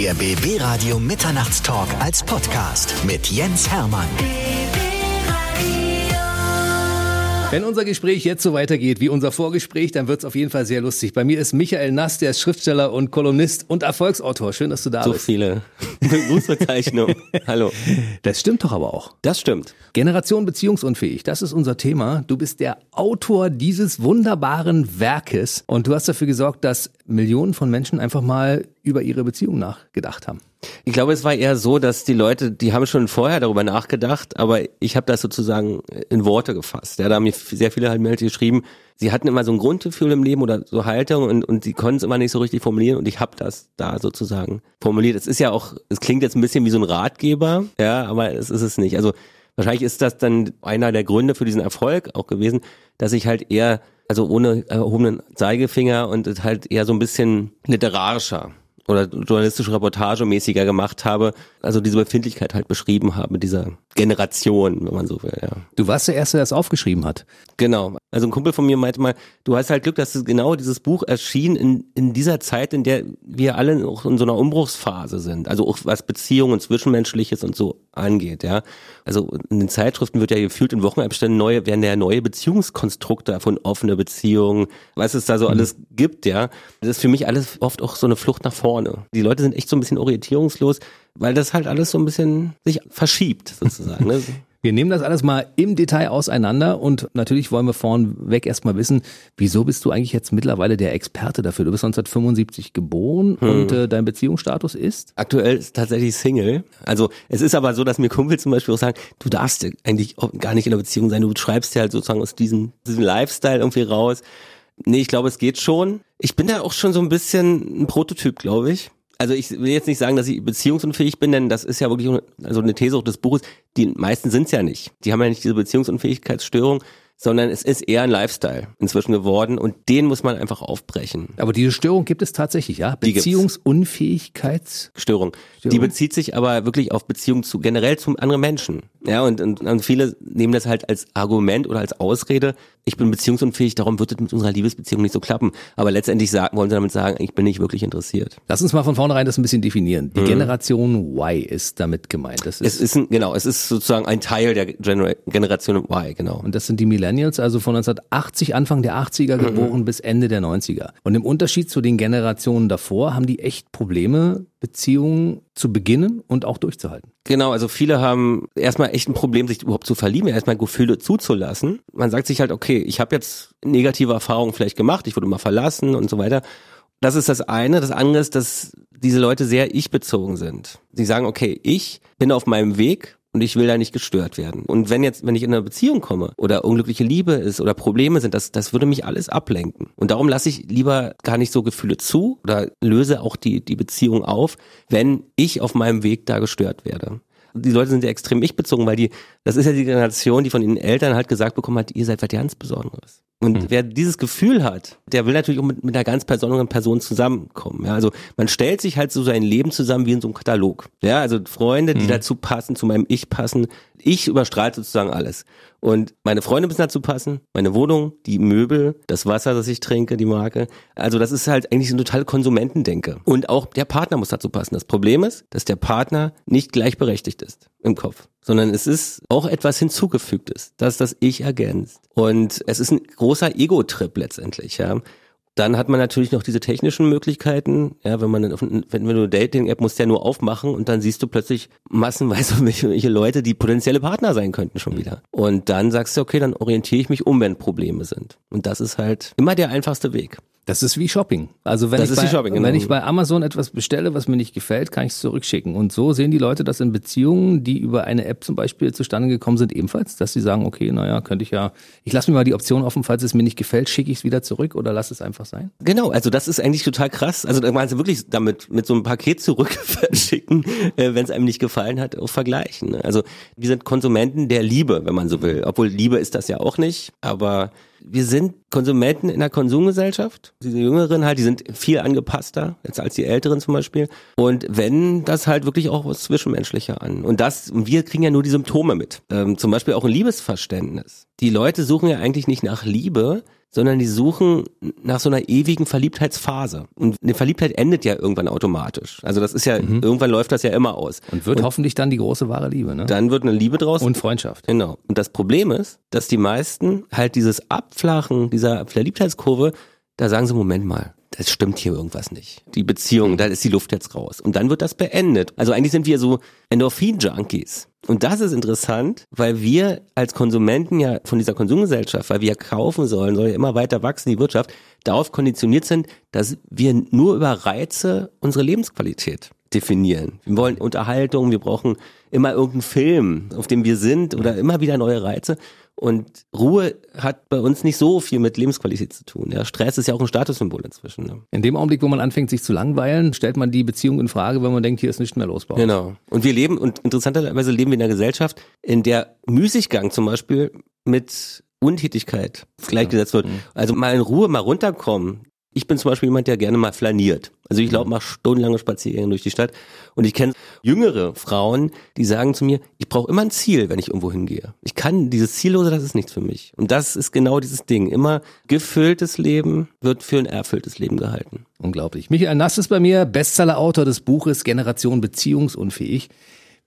Der BB Radio Mitternachtstalk als Podcast mit Jens Hermann. Wenn unser Gespräch jetzt so weitergeht wie unser Vorgespräch, dann wird es auf jeden Fall sehr lustig. Bei mir ist Michael Nass, der ist Schriftsteller und Kolumnist und Erfolgsautor. Schön, dass du da so bist. So viele Berufsbezeichnungen. Hallo. Das stimmt doch aber auch. Das stimmt. Generation beziehungsunfähig, das ist unser Thema. Du bist der Autor dieses wunderbaren Werkes und du hast dafür gesorgt, dass Millionen von Menschen einfach mal über ihre Beziehung nachgedacht haben. Ich glaube, es war eher so, dass die Leute, die haben schon vorher darüber nachgedacht, aber ich habe das sozusagen in Worte gefasst. Ja, da haben mir sehr viele halt Leute geschrieben, sie hatten immer so ein Grundgefühl im Leben oder so Haltung und, und sie konnten es immer nicht so richtig formulieren und ich habe das da sozusagen formuliert. Es ist ja auch, es klingt jetzt ein bisschen wie so ein Ratgeber, ja, aber es ist es nicht. Also wahrscheinlich ist das dann einer der Gründe für diesen Erfolg auch gewesen, dass ich halt eher, also ohne erhobenen Zeigefinger und halt eher so ein bisschen literarischer oder journalistische Reportage mäßiger gemacht habe, also diese Befindlichkeit halt beschrieben habe, dieser Generation, wenn man so will, ja. Du warst der Erste, der das aufgeschrieben hat. Genau. Also ein Kumpel von mir meinte mal, du hast halt Glück, dass genau dieses Buch erschien in, in dieser Zeit, in der wir alle auch in so einer Umbruchsphase sind. Also auch was Beziehungen, Zwischenmenschliches und so angeht, ja. Also in den Zeitschriften wird ja gefühlt in Wochenabständen neue, werden ja neue Beziehungskonstrukte von offene Beziehungen, was es da so mhm. alles gibt, ja. Das ist für mich alles oft auch so eine Flucht nach vorne. Die Leute sind echt so ein bisschen orientierungslos, weil das halt alles so ein bisschen sich verschiebt, sozusagen. Ne? Wir nehmen das alles mal im Detail auseinander und natürlich wollen wir vornweg erstmal wissen, wieso bist du eigentlich jetzt mittlerweile der Experte dafür? Du bist 1975 geboren hm. und äh, dein Beziehungsstatus ist? Aktuell ist tatsächlich Single. Also es ist aber so, dass mir Kumpel zum Beispiel auch sagen, du darfst ja eigentlich gar nicht in einer Beziehung sein, du schreibst ja halt sozusagen aus diesem, diesem Lifestyle irgendwie raus. Nee, ich glaube, es geht schon. Ich bin da auch schon so ein bisschen ein Prototyp, glaube ich also ich will jetzt nicht sagen, dass ich beziehungsunfähig bin, denn das ist ja wirklich also eine These auch des Buches. Die meisten sind es ja nicht. Die haben ja nicht diese Beziehungsunfähigkeitsstörung, sondern es ist eher ein Lifestyle inzwischen geworden und den muss man einfach aufbrechen. Aber diese Störung gibt es tatsächlich, ja? Beziehungsunfähigkeitsstörung. Die bezieht sich aber wirklich auf Beziehung zu generell zu anderen Menschen. Ja, und, und, und viele nehmen das halt als Argument oder als Ausrede. Ich bin beziehungsunfähig, darum wird es mit unserer Liebesbeziehung nicht so klappen. Aber letztendlich sagen, wollen sie damit sagen, ich bin nicht wirklich interessiert. Lass uns mal von vornherein das ein bisschen definieren. Die mhm. Generation Y ist damit gemeint. Das ist es ist ein, genau, es ist sozusagen ein Teil der Genera Generation Y, genau. Und das sind die Millennials, also von 1980, Anfang der 80er mhm. geboren mhm. bis Ende der 90er. Und im Unterschied zu den Generationen davor haben die echt Probleme, Beziehungen zu beginnen und auch durchzuhalten. Genau, also viele haben erstmal echt ein Problem, sich überhaupt zu verlieben, erstmal Gefühle zuzulassen. Man sagt sich halt, okay, ich habe jetzt negative Erfahrungen vielleicht gemacht, ich wurde mal verlassen und so weiter. Das ist das eine. Das andere ist, dass diese Leute sehr ich-bezogen sind. Sie sagen, okay, ich bin auf meinem Weg und ich will da nicht gestört werden. Und wenn jetzt, wenn ich in eine Beziehung komme oder unglückliche Liebe ist oder Probleme sind, das, das würde mich alles ablenken. Und darum lasse ich lieber gar nicht so Gefühle zu oder löse auch die, die Beziehung auf, wenn ich auf meinem Weg da gestört werde. Die Leute sind ja extrem ich-bezogen, weil die, das ist ja die Generation, die von den Eltern halt gesagt bekommen hat, ihr seid was ganz Besonderes. Und mhm. wer dieses Gefühl hat, der will natürlich auch mit, mit einer ganz besonderen Person zusammenkommen. Ja, also man stellt sich halt so sein Leben zusammen wie in so einem Katalog. Ja, also Freunde, die mhm. dazu passen, zu meinem Ich passen. Ich überstrahlt sozusagen alles. Und meine Freunde müssen dazu passen, meine Wohnung, die Möbel, das Wasser, das ich trinke, die Marke. Also das ist halt eigentlich so ein total Konsumentendenke. Und auch der Partner muss dazu passen. Das Problem ist, dass der Partner nicht gleichberechtigt ist im Kopf, sondern es ist auch etwas hinzugefügtes, dass das Ich ergänzt. Und es ist ein großer Ego-Trip letztendlich, ja. Dann hat man natürlich noch diese technischen Möglichkeiten. Ja, wenn man, wenn, wenn du eine Dating-App musst ja nur aufmachen und dann siehst du plötzlich massenweise welche Leute, die potenzielle Partner sein könnten schon wieder. Und dann sagst du, okay, dann orientiere ich mich um, wenn Probleme sind. Und das ist halt immer der einfachste Weg. Das ist wie Shopping. Also wenn, ich bei, Shopping, genau. wenn ich bei Amazon etwas bestelle, was mir nicht gefällt, kann ich es zurückschicken. Und so sehen die Leute das in Beziehungen, die über eine App zum Beispiel zustande gekommen sind, ebenfalls, dass sie sagen, okay, naja, könnte ich ja, ich lasse mir mal die Option offen, falls es mir nicht gefällt, schicke ich es wieder zurück oder lass es einfach sein. Genau, also das ist eigentlich total krass. Also da meinst du wirklich damit mit so einem Paket zurück verschicken, äh, wenn es einem nicht gefallen hat, auch vergleichen. Ne? Also wir sind Konsumenten der Liebe, wenn man so will. Obwohl Liebe ist das ja auch nicht, aber wir sind Konsumenten in der Konsumgesellschaft. Diese Jüngeren halt, die sind viel angepasster jetzt als die Älteren zum Beispiel. Und wenn das halt wirklich auch was Zwischenmenschlicher an. Und das, wir kriegen ja nur die Symptome mit. Ähm, zum Beispiel auch ein Liebesverständnis. Die Leute suchen ja eigentlich nicht nach Liebe, sondern die suchen nach so einer ewigen Verliebtheitsphase. Und eine Verliebtheit endet ja irgendwann automatisch. Also das ist ja, mhm. irgendwann läuft das ja immer aus. Und wird und hoffentlich dann die große wahre Liebe, ne? Dann wird eine Liebe draus. Und Freundschaft. Genau. Und das Problem ist, dass die meisten halt dieses Abflachen dieser Verliebtheitskurve, da sagen sie, Moment mal, das stimmt hier irgendwas nicht. Die Beziehung, da ist die Luft jetzt raus. Und dann wird das beendet. Also eigentlich sind wir so Endorphin-Junkies. Und das ist interessant, weil wir als Konsumenten ja von dieser Konsumgesellschaft, weil wir kaufen sollen, soll ja immer weiter wachsen, die Wirtschaft, darauf konditioniert sind, dass wir nur über Reize unsere Lebensqualität definieren. Wir wollen Unterhaltung, wir brauchen immer irgendeinen Film, auf dem wir sind oder immer wieder neue Reize. Und Ruhe hat bei uns nicht so viel mit Lebensqualität zu tun. Ja, Stress ist ja auch ein Statussymbol inzwischen. Ne? In dem Augenblick, wo man anfängt, sich zu langweilen, stellt man die Beziehung in Frage, wenn man denkt, hier ist nichts mehr los. Genau. Und wir leben, und interessanterweise leben wir in einer Gesellschaft, in der Müßiggang zum Beispiel mit Untätigkeit gleichgesetzt wird. Mhm. Also mal in Ruhe, mal runterkommen, ich bin zum Beispiel jemand, der gerne mal flaniert. Also ich glaube, mache stundenlange Spaziergänge durch die Stadt. Und ich kenne jüngere Frauen, die sagen zu mir, ich brauche immer ein Ziel, wenn ich irgendwo hingehe. Ich kann dieses Ziellose, das ist nichts für mich. Und das ist genau dieses Ding. Immer gefülltes Leben wird für ein erfülltes Leben gehalten. Unglaublich. Michael Nass ist bei mir, Bestseller-Autor des Buches Generation Beziehungsunfähig.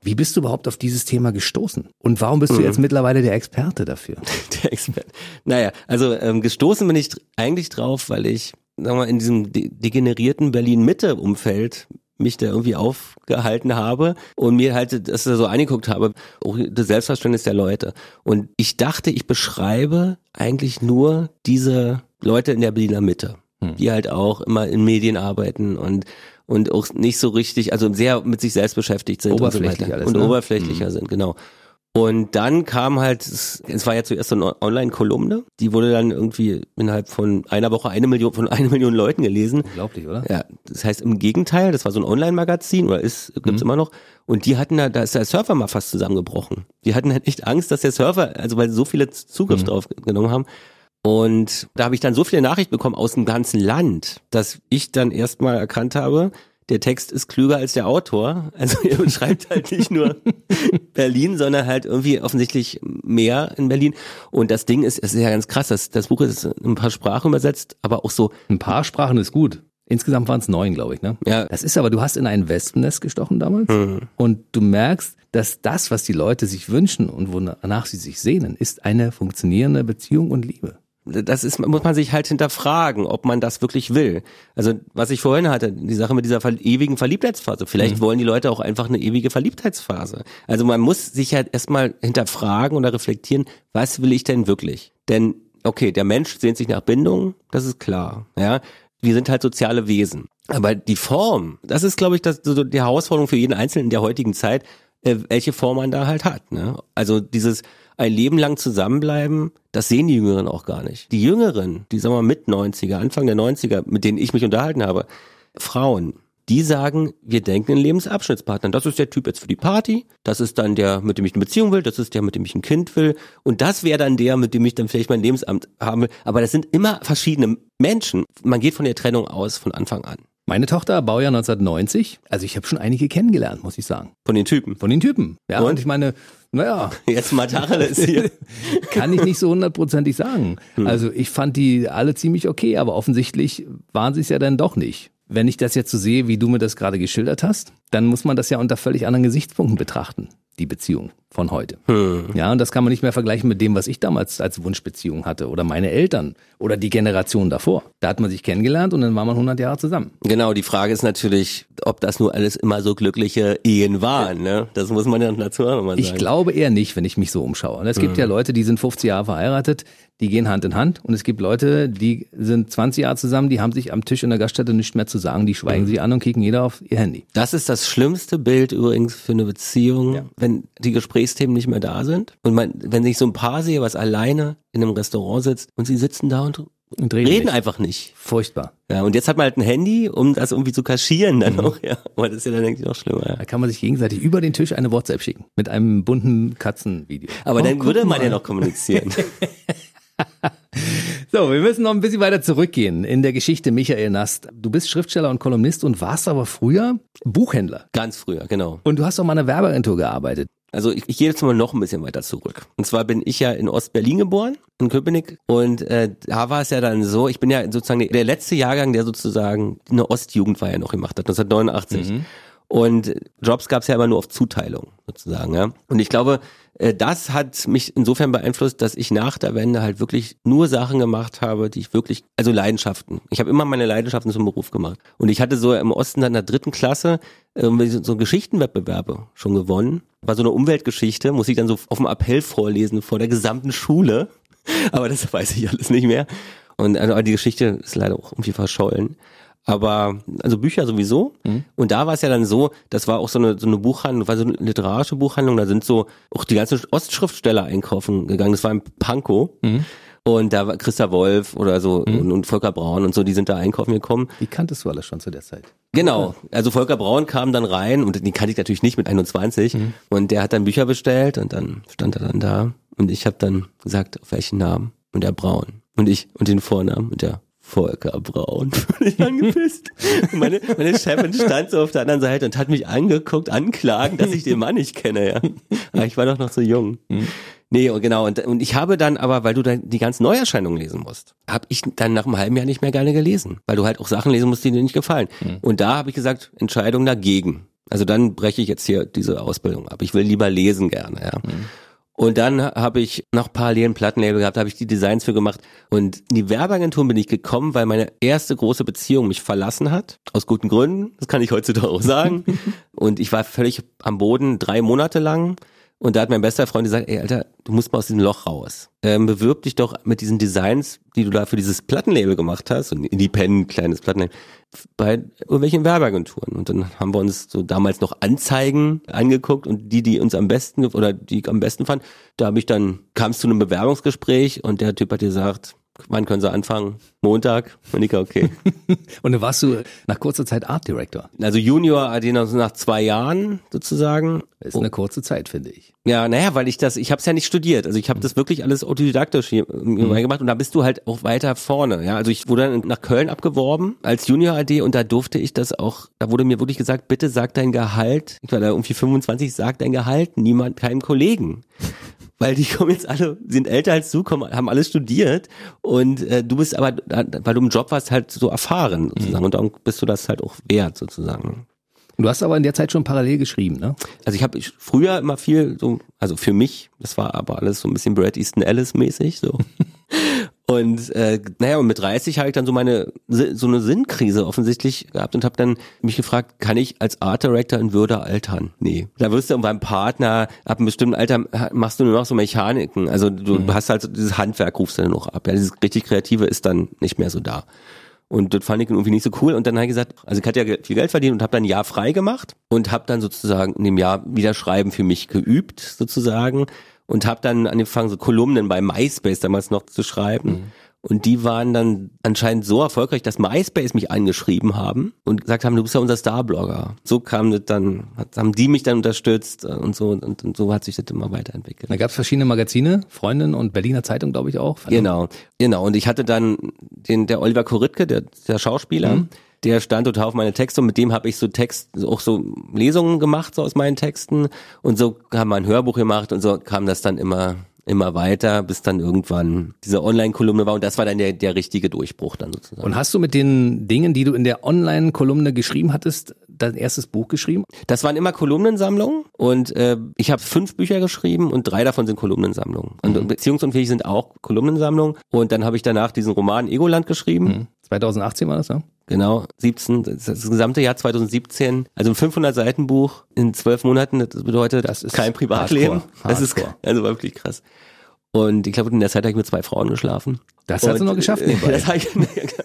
Wie bist du überhaupt auf dieses Thema gestoßen? Und warum bist du mhm. jetzt mittlerweile der Experte dafür? Der Experte. Naja, also ähm, gestoßen bin ich eigentlich drauf, weil ich sagen wir, in diesem degenerierten Berlin-Mitte-Umfeld mich da irgendwie aufgehalten habe und mir halt das so angeguckt habe, auch das Selbstverständnis der Leute. Und ich dachte, ich beschreibe eigentlich nur diese Leute in der Berliner Mitte, hm. die halt auch immer in Medien arbeiten und und auch nicht so richtig, also sehr mit sich selbst beschäftigt sind oberflächlich und so. Alles, und ne? oberflächlicher hm. sind, genau. Und dann kam halt, es war ja zuerst so eine Online-Kolumne, die wurde dann irgendwie innerhalb von einer Woche eine Million, von einer Million Leuten gelesen. Unglaublich, oder? Ja, das heißt im Gegenteil, das war so ein Online-Magazin, oder ist, gibt's mhm. immer noch. Und die hatten da, da ist der Surfer mal fast zusammengebrochen. Die hatten halt echt Angst, dass der Surfer, also weil so viele Zugriff mhm. drauf genommen haben. Und da habe ich dann so viele Nachrichten bekommen aus dem ganzen Land, dass ich dann erstmal erkannt habe, der Text ist klüger als der Autor. Also er beschreibt halt nicht nur Berlin, sondern halt irgendwie offensichtlich mehr in Berlin. Und das Ding ist, es ist ja ganz krass, das, das Buch ist in ein paar Sprachen übersetzt, aber auch so. Ein paar Sprachen ist gut. Insgesamt waren es neun, glaube ich, ne? Ja. Das ist aber, du hast in ein Wespennest gestochen damals mhm. und du merkst, dass das, was die Leute sich wünschen und wonach sie sich sehnen, ist eine funktionierende Beziehung und Liebe das ist, muss man sich halt hinterfragen, ob man das wirklich will. Also, was ich vorhin hatte, die Sache mit dieser ewigen Verliebtheitsphase. Vielleicht mhm. wollen die Leute auch einfach eine ewige Verliebtheitsphase. Also, man muss sich halt erstmal hinterfragen oder reflektieren, was will ich denn wirklich? Denn, okay, der Mensch sehnt sich nach Bindung, das ist klar, ja. Wir sind halt soziale Wesen. Aber die Form, das ist, glaube ich, das, so die Herausforderung für jeden Einzelnen in der heutigen Zeit, äh, welche Form man da halt hat. Ne? Also dieses, ein Leben lang zusammenbleiben, das sehen die Jüngeren auch gar nicht. Die Jüngeren, die sagen wir mit 90er, Anfang der 90er, mit denen ich mich unterhalten habe, Frauen, die sagen, wir denken in Lebensabschnittspartnern. Das ist der Typ jetzt für die Party, das ist dann der, mit dem ich eine Beziehung will, das ist der, mit dem ich ein Kind will und das wäre dann der, mit dem ich dann vielleicht mein Lebensamt haben will. Aber das sind immer verschiedene Menschen. Man geht von der Trennung aus von Anfang an. Meine Tochter, Baujahr 1990, also ich habe schon einige kennengelernt, muss ich sagen. Von den Typen? Von den Typen, ja. Und, und ich meine, naja. Jetzt mal ist hier. Kann ich nicht so hundertprozentig sagen. Hm. Also ich fand die alle ziemlich okay, aber offensichtlich waren sie es ja dann doch nicht. Wenn ich das jetzt so sehe, wie du mir das gerade geschildert hast, dann muss man das ja unter völlig anderen Gesichtspunkten betrachten, die Beziehung von heute. Hm. Ja, und das kann man nicht mehr vergleichen mit dem, was ich damals als Wunschbeziehung hatte oder meine Eltern oder die Generation davor. Da hat man sich kennengelernt und dann war man 100 Jahre zusammen. Genau, die Frage ist natürlich, ob das nur alles immer so glückliche Ehen waren. Ne? Das muss man ja dazu auch nochmal sagen. Ich glaube eher nicht, wenn ich mich so umschaue. Und es gibt hm. ja Leute, die sind 50 Jahre verheiratet, die gehen Hand in Hand. Und es gibt Leute, die sind 20 Jahre zusammen, die haben sich am Tisch in der Gaststätte nicht mehr zu sagen, die schweigen hm. sich an und kicken jeder auf ihr Handy. Das ist das schlimmste Bild übrigens für eine Beziehung, ja. Wenn die Gesprächsthemen nicht mehr da sind. Und man, wenn ich so ein Paar sehe, was alleine in einem Restaurant sitzt und sie sitzen da und, und reden, reden einfach nicht. Furchtbar. Ja, und jetzt hat man halt ein Handy, um das irgendwie zu kaschieren dann mhm. auch, ja. Aber das ist ja dann eigentlich noch schlimmer. Ja. Da kann man sich gegenseitig über den Tisch eine WhatsApp schicken. Mit einem bunten Katzenvideo. Aber oh, dann würde man mal. ja noch kommunizieren. So, wir müssen noch ein bisschen weiter zurückgehen in der Geschichte Michael Nast. Du bist Schriftsteller und Kolumnist und warst aber früher Buchhändler. Ganz früher, genau. Und du hast auch mal eine Werbeagentur gearbeitet. Also ich, ich gehe jetzt mal noch ein bisschen weiter zurück. Und zwar bin ich ja in Ostberlin geboren, in Köpenick. Und äh, da war es ja dann so, ich bin ja sozusagen der letzte Jahrgang, der sozusagen eine Ostjugendweihe noch gemacht hat, 1989. Mhm. Und Jobs gab es ja immer nur auf Zuteilung sozusagen. Ja. Und ich glaube, äh, das hat mich insofern beeinflusst, dass ich nach der Wende halt wirklich nur Sachen gemacht habe, die ich wirklich, also Leidenschaften. Ich habe immer meine Leidenschaften zum Beruf gemacht. Und ich hatte so im Osten dann in der dritten Klasse äh, so Geschichtenwettbewerbe schon gewonnen. War so eine Umweltgeschichte, muss ich dann so auf dem Appell vorlesen vor der gesamten Schule. Aber das weiß ich alles nicht mehr. Und also die Geschichte ist leider auch irgendwie verschollen aber also Bücher sowieso. Mhm. Und da war es ja dann so, das war auch so eine, so eine Buchhandlung, war so eine literarische Buchhandlung, da sind so auch die ganzen Ostschriftsteller einkaufen gegangen. Das war in Pankow. Mhm. Und da war Christa Wolf oder so mhm. und, und, Volker Braun und so, die sind da einkaufen gekommen. Die kanntest du alles schon zu der Zeit? Genau. Also Volker Braun kam dann rein und die kannte ich natürlich nicht mit 21. Mhm. Und der hat dann Bücher bestellt und dann stand er dann da. Und ich habe dann gesagt, auf welchen Namen? Und der Braun. Und ich und den Vornamen und der Volker Braun. ich angepisst. Und meine, meine Chefin stand so auf der anderen Seite und hat mich angeguckt, anklagen, dass ich den Mann nicht kenne, ja. Aber ich war doch noch so jung. Mhm. Nee, und genau, und, und ich habe dann aber, weil du dann die ganzen Neuerscheinungen lesen musst, habe ich dann nach einem halben Jahr nicht mehr gerne gelesen, weil du halt auch Sachen lesen musst, die dir nicht gefallen. Mhm. Und da habe ich gesagt, Entscheidung dagegen. Also dann breche ich jetzt hier diese Ausbildung ab. Ich will lieber lesen gerne, ja. Mhm. Und dann habe ich noch parallelen Plattenlabel gehabt, habe ich die Designs für gemacht. Und in die Werbeagentur bin ich gekommen, weil meine erste große Beziehung mich verlassen hat. Aus guten Gründen, das kann ich heutzutage auch sagen. und ich war völlig am Boden, drei Monate lang. Und da hat mein bester Freund gesagt, ey Alter, du musst mal aus diesem Loch raus. Ähm, bewirb dich doch mit diesen Designs, die du da für dieses Plattenlabel gemacht hast, so ein Independent kleines Plattenlabel, bei irgendwelchen Werbeagenturen. Und dann haben wir uns so damals noch Anzeigen angeguckt und die, die uns am besten oder die ich am besten fand, da habe ich dann, kam es zu einem Bewerbungsgespräch und der Typ hat gesagt, wann können Sie anfangen? Montag? Monika, okay. und dann warst du nach kurzer Zeit Art Director. Also Junior AD nach zwei Jahren sozusagen. Ist eine kurze Zeit, finde ich. Ja, naja, weil ich das, ich habe es ja nicht studiert. Also ich habe das wirklich alles autodidaktisch hier mhm. gemacht und da bist du halt auch weiter vorne. Ja, also ich wurde dann nach Köln abgeworben als Junior AD und da durfte ich das auch, da wurde mir wirklich gesagt, bitte sag dein Gehalt. Ich war da irgendwie 25, sag dein Gehalt, niemand, keinem Kollegen weil die kommen jetzt alle, sind älter als du, kommen, haben alles studiert und äh, du bist aber, weil du im Job warst, halt so erfahren sozusagen mhm. und dann bist du das halt auch wert sozusagen. Du hast aber in der Zeit schon parallel geschrieben, ne? Also ich habe früher immer viel so, also für mich, das war aber alles so ein bisschen Brad Easton Ellis mäßig so. Und äh, naja, und mit 30 habe ich dann so meine so eine Sinnkrise offensichtlich gehabt und habe dann mich gefragt, kann ich als Art Director in Würde altern? Nee. Da wirst du beim Partner ab einem bestimmten Alter machst du nur noch so Mechaniken. Also du mhm. hast halt so dieses Handwerk rufst du dann noch ab. Ja, dieses richtig kreative ist dann nicht mehr so da. Und das fand ich irgendwie nicht so cool. Und dann habe ich gesagt, also ich hatte ja viel Geld verdient und habe dann ein Jahr frei gemacht und habe dann sozusagen in dem Jahr wieder Schreiben für mich geübt, sozusagen und habe dann angefangen, so Kolumnen bei MySpace damals noch zu schreiben. Mhm. Und die waren dann anscheinend so erfolgreich, dass MySpace mich angeschrieben haben und gesagt haben, du bist ja unser Starblogger. So kam das dann, haben die mich dann unterstützt und so und, und so hat sich das immer weiterentwickelt. Da gab es verschiedene Magazine, Freundin und Berliner Zeitung, glaube ich auch. Genau, genau. Und ich hatte dann den, der Oliver Koritke, der, der Schauspieler, mhm der stand total auf meine Texte und mit dem habe ich so Text, auch so Lesungen gemacht so aus meinen Texten und so haben wir ein Hörbuch gemacht und so kam das dann immer immer weiter, bis dann irgendwann diese Online-Kolumne war und das war dann der, der richtige Durchbruch dann sozusagen. Und hast du mit den Dingen, die du in der Online-Kolumne geschrieben hattest, dein erstes Buch geschrieben? Das waren immer Kolumnensammlungen und äh, ich habe fünf Bücher geschrieben und drei davon sind Kolumnensammlungen. Und mhm. Beziehungsunfähig sind auch Kolumnensammlungen und dann habe ich danach diesen Roman Egoland geschrieben. Mhm. 2018 war das, ja? Genau, 17, das, das gesamte Jahr 2017, also ein 500 Seiten Buch in zwölf Monaten, das bedeutet das ist kein Privatleben. Hardcore. Das ist also wirklich krass. Und ich glaube, in der Zeit habe ich mit zwei Frauen geschlafen. Das hast du noch geschafft, nebenbei. Das ich,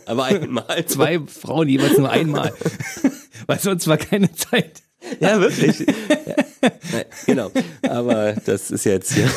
aber einmal. zwei Frauen jeweils nur einmal. Weil sonst war keine Zeit. Ja, wirklich. Ja, genau. Aber das ist jetzt hier.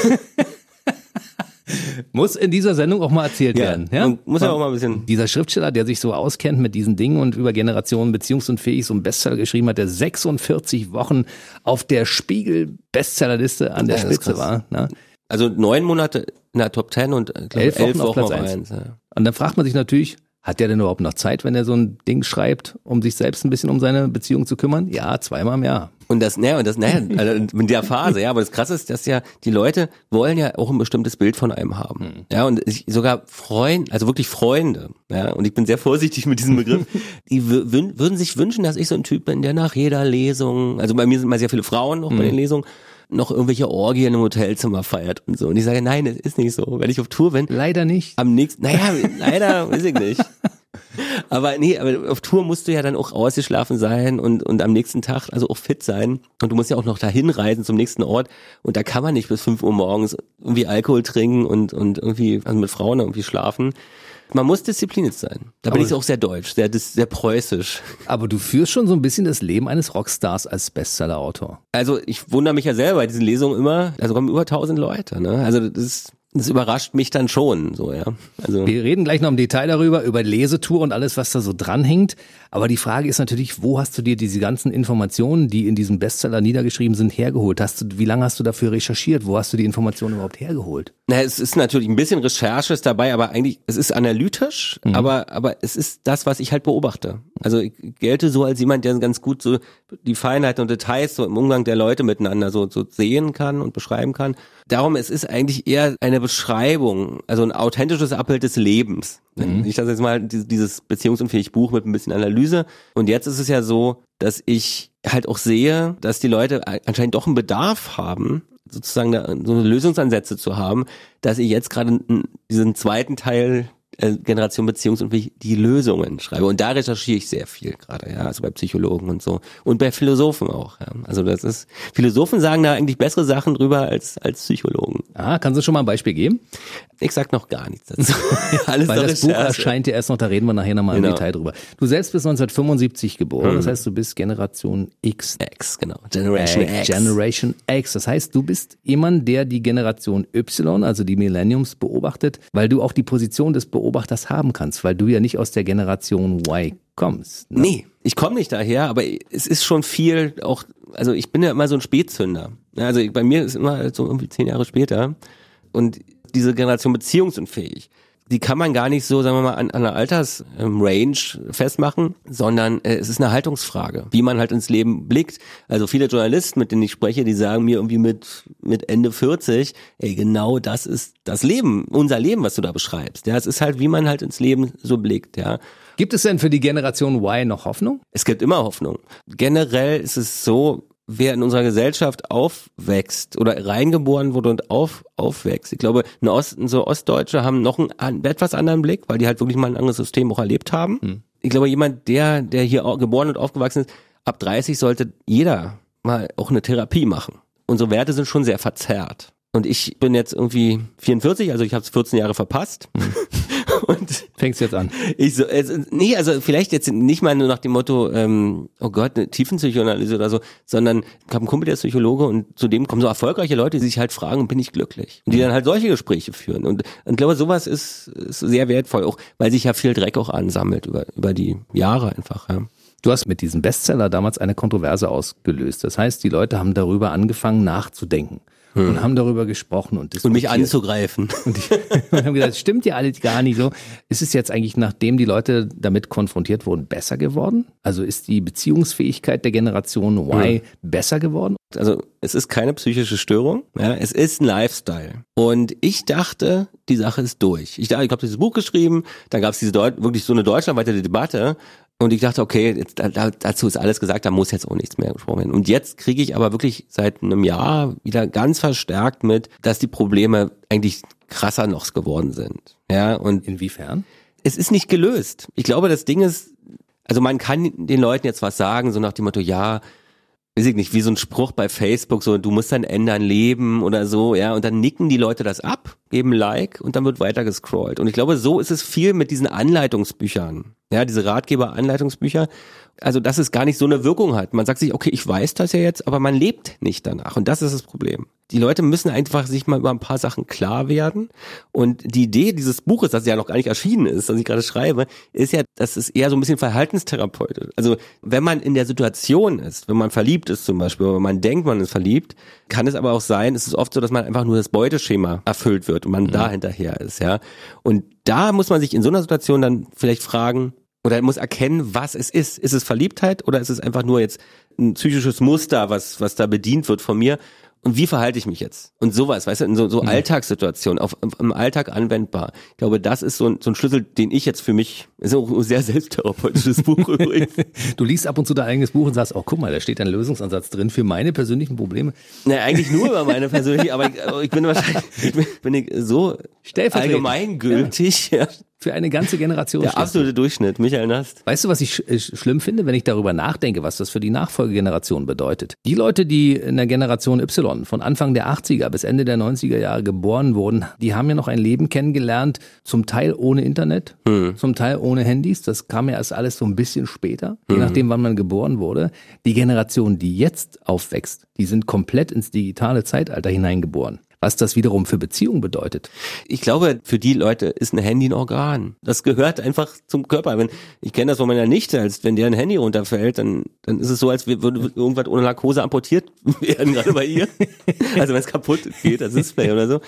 Muss in dieser Sendung auch mal erzählt ja, werden. Ja? Muss ja auch mal ein bisschen. Dieser Schriftsteller, der sich so auskennt mit diesen Dingen und über Generationen beziehungsunfähig so ein Bestseller geschrieben hat, der 46 Wochen auf der Spiegel-Bestsellerliste an der ja, Spitze war. Ne? Also neun Monate in der Top Ten und äh, glaub, elf, elf Wochen, Wochen auf Platz eins. Ja. Und dann fragt man sich natürlich, hat der denn überhaupt noch Zeit, wenn er so ein Ding schreibt, um sich selbst ein bisschen um seine Beziehung zu kümmern? Ja, zweimal im Jahr. Und das, naja, und das, naja, also in der Phase, ja, aber das krasse ist, dass ja die Leute wollen ja auch ein bestimmtes Bild von einem haben. Mhm. Ja, und ich, sogar Freunde, also wirklich Freunde, ja, und ich bin sehr vorsichtig mit diesem Begriff, die würden sich wünschen, dass ich so ein Typ bin, der nach jeder Lesung, also bei mir sind mal sehr viele Frauen noch bei den Lesungen, noch irgendwelche Orgien im Hotelzimmer feiert und so. Und ich sage, nein, das ist nicht so. Wenn ich auf Tour bin. Leider nicht. Am nächsten, naja, leider, weiß ich nicht. Aber nee, aber auf Tour musst du ja dann auch ausgeschlafen sein und, und am nächsten Tag also auch fit sein. Und du musst ja auch noch dahin reisen zum nächsten Ort. Und da kann man nicht bis fünf Uhr morgens irgendwie Alkohol trinken und, und irgendwie also mit Frauen irgendwie schlafen. Man muss diszipliniert sein. Da bin aber ich auch sehr deutsch, sehr, sehr preußisch. Aber du führst schon so ein bisschen das Leben eines Rockstars als Bestseller-Autor. Also ich wundere mich ja selber bei diesen Lesungen immer, also kommen über tausend Leute. Ne? Also das ist das überrascht mich dann schon, so, ja. Also. Wir reden gleich noch im Detail darüber, über Lesetour und alles, was da so dranhängt. Aber die Frage ist natürlich, wo hast du dir diese ganzen Informationen, die in diesem Bestseller niedergeschrieben sind, hergeholt? Hast du, wie lange hast du dafür recherchiert? Wo hast du die Informationen überhaupt hergeholt? Na, es ist natürlich ein bisschen Recherche ist dabei, aber eigentlich, es ist analytisch, mhm. aber, aber es ist das, was ich halt beobachte. Also ich gelte so als jemand, der ganz gut so die Feinheiten und Details so im Umgang der Leute miteinander so, so sehen kann und beschreiben kann. Darum, es ist eigentlich eher eine Beschreibung, also ein authentisches Abbild des Lebens. Mhm. Ich das jetzt mal dieses beziehungsunfähig Buch mit ein bisschen Analyse. Und jetzt ist es ja so, dass ich halt auch sehe, dass die Leute anscheinend doch einen Bedarf haben, sozusagen so Lösungsansätze zu haben, dass ich jetzt gerade diesen zweiten Teil äh, Generation Beziehungs- und wie die Lösungen schreibe. Und da recherchiere ich sehr viel gerade, ja, also bei Psychologen und so. Und bei Philosophen auch, ja. Also das ist, Philosophen sagen da eigentlich bessere Sachen drüber als, als Psychologen. Ah, kannst du schon mal ein Beispiel geben? Ich sag noch gar nichts dazu. Alles Weil das Buch erscheint ja erst noch, da reden wir nachher nochmal genau. im Detail drüber. Du selbst bist 1975 geboren, mhm. das heißt, du bist Generation X. X, genau. Generation X. Generation X. Das heißt, du bist jemand, der die Generation Y, also die Millenniums, beobachtet, weil du auch die Position des Beobachters Beobachters haben kannst, weil du ja nicht aus der Generation Y kommst. Ne? Nee, ich komme nicht daher, aber es ist schon viel auch, also ich bin ja immer so ein Spätzünder. Also bei mir ist immer so irgendwie zehn Jahre später und diese Generation beziehungsunfähig die kann man gar nicht so, sagen wir mal, an, an einer Altersrange festmachen, sondern äh, es ist eine Haltungsfrage, wie man halt ins Leben blickt. Also viele Journalisten, mit denen ich spreche, die sagen mir irgendwie mit, mit Ende 40, ey, genau das ist das Leben, unser Leben, was du da beschreibst. Ja, es ist halt, wie man halt ins Leben so blickt, ja. Gibt es denn für die Generation Y noch Hoffnung? Es gibt immer Hoffnung. Generell ist es so, wer in unserer Gesellschaft aufwächst oder reingeboren wurde und auf, aufwächst. Ich glaube, in Osten, so Ostdeutsche haben noch einen, etwas anderen Blick, weil die halt wirklich mal ein anderes System auch erlebt haben. Hm. Ich glaube, jemand, der, der hier geboren und aufgewachsen ist, ab 30 sollte jeder mal auch eine Therapie machen. Unsere Werte sind schon sehr verzerrt. Und ich bin jetzt irgendwie 44, also ich habe es 14 Jahre verpasst. Und fängst jetzt an. Ich so, also, nee, also vielleicht jetzt nicht mal nur nach dem Motto, ähm, oh Gott, eine Tiefenpsychoanalyse oder so, sondern ich habe einen Kumpel, der ist Psychologe und zu dem kommen so erfolgreiche Leute, die sich halt fragen, bin ich glücklich? Und die dann halt solche Gespräche führen. Und, und ich glaube, sowas ist, ist sehr wertvoll, auch weil sich ja viel Dreck auch ansammelt über, über die Jahre einfach. Ja. Du hast mit diesem Bestseller damals eine Kontroverse ausgelöst. Das heißt, die Leute haben darüber angefangen nachzudenken hm. und haben darüber gesprochen und diskutiert. Und mich anzugreifen. Und, die, und haben gesagt, stimmt ja alles gar nicht so. Ist es jetzt eigentlich, nachdem die Leute damit konfrontiert wurden, besser geworden? Also ist die Beziehungsfähigkeit der Generation Y hm. besser geworden? Also es ist keine psychische Störung, ja, es ist ein Lifestyle. Und ich dachte, die Sache ist durch. Ich dachte, ich habe dieses Buch geschrieben, dann gab es diese Deut wirklich so eine deutschlandweite Debatte und ich dachte, okay, jetzt, dazu ist alles gesagt, da muss jetzt auch nichts mehr gesprochen werden. Und jetzt kriege ich aber wirklich seit einem Jahr wieder ganz verstärkt mit, dass die Probleme eigentlich krasser noch geworden sind. Ja, und inwiefern? Es ist nicht gelöst. Ich glaube, das Ding ist, also man kann den Leuten jetzt was sagen, so nach dem Motto, ja, weiß ich nicht, wie so ein Spruch bei Facebook, so du musst dein ändern Leben oder so, ja, und dann nicken die Leute das ab, geben Like und dann wird weiter gescrollt. Und ich glaube, so ist es viel mit diesen Anleitungsbüchern. Ja, diese Ratgeber-Anleitungsbücher. Also, dass es gar nicht so eine Wirkung hat. Man sagt sich, okay, ich weiß das ja jetzt, aber man lebt nicht danach. Und das ist das Problem. Die Leute müssen einfach sich mal über ein paar Sachen klar werden. Und die Idee dieses Buches, das ja noch gar nicht erschienen ist, das ich gerade schreibe, ist ja, dass es eher so ein bisschen verhaltenstherapeutisch. Also, wenn man in der Situation ist, wenn man verliebt ist zum Beispiel, wenn man denkt, man ist verliebt, kann es aber auch sein, es ist oft so, dass man einfach nur das Beuteschema erfüllt wird und man mhm. da hinterher ist, ja. Und da muss man sich in so einer Situation dann vielleicht fragen, oder er muss erkennen, was es ist. Ist es Verliebtheit oder ist es einfach nur jetzt ein psychisches Muster, was, was da bedient wird von mir und wie verhalte ich mich jetzt? Und sowas, weißt du, in so, so mhm. Alltagssituationen, auf, im Alltag anwendbar. Ich glaube, das ist so ein, so ein Schlüssel, den ich jetzt für mich, ist auch ein sehr selbsttherapeutisches Buch übrigens. Du liest ab und zu dein eigenes Buch und sagst, oh guck mal, da steht ein Lösungsansatz drin für meine persönlichen Probleme. Naja, eigentlich nur über meine persönlichen, aber ich, ich bin wahrscheinlich, ich bin, bin ich so allgemeingültig, ja. ja für eine ganze Generation. Der absolute Durchschnitt, Michael Nast. Weißt du, was ich sch äh, schlimm finde, wenn ich darüber nachdenke, was das für die Nachfolgegeneration bedeutet? Die Leute, die in der Generation Y von Anfang der 80er bis Ende der 90er Jahre geboren wurden, die haben ja noch ein Leben kennengelernt, zum Teil ohne Internet, hm. zum Teil ohne Handys. Das kam ja erst alles so ein bisschen später, je hm. nachdem, wann man geboren wurde. Die Generation, die jetzt aufwächst, die sind komplett ins digitale Zeitalter hineingeboren was das wiederum für Beziehungen bedeutet. Ich glaube, für die Leute ist ein Handy ein Organ. Das gehört einfach zum Körper. Wenn, ich kenne das von meiner Nichte, als wenn der ein Handy runterfällt, dann, dann ist es so, als würde irgendwas ohne Narkose amputiert werden, gerade bei ihr. Also wenn es kaputt geht, das Display oder so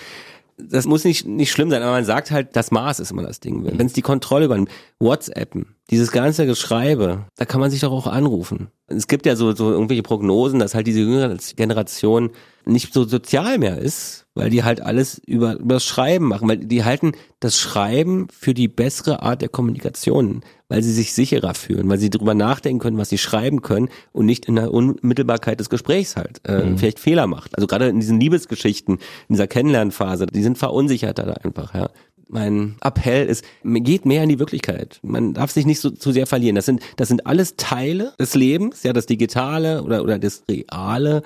das muss nicht, nicht schlimm sein, aber man sagt halt, das Maß ist immer das Ding. Wenn es die Kontrolle über WhatsAppen, dieses ganze Geschreibe, da kann man sich doch auch anrufen. Es gibt ja so, so irgendwelche Prognosen, dass halt diese jüngere Generation nicht so sozial mehr ist, weil die halt alles über, über das Schreiben machen, weil die halten das Schreiben für die bessere Art der Kommunikation, weil sie sich sicherer fühlen, weil sie darüber nachdenken können, was sie schreiben können und nicht in der Unmittelbarkeit des Gesprächs halt äh, mhm. vielleicht Fehler macht. Also gerade in diesen Liebesgeschichten, in dieser Kennenlernphase, die sind verunsicherter da einfach, ja mein Appell ist, geht mehr in die Wirklichkeit. Man darf sich nicht so zu sehr verlieren. Das sind, das sind alles Teile des Lebens, ja, das Digitale oder, oder das Reale.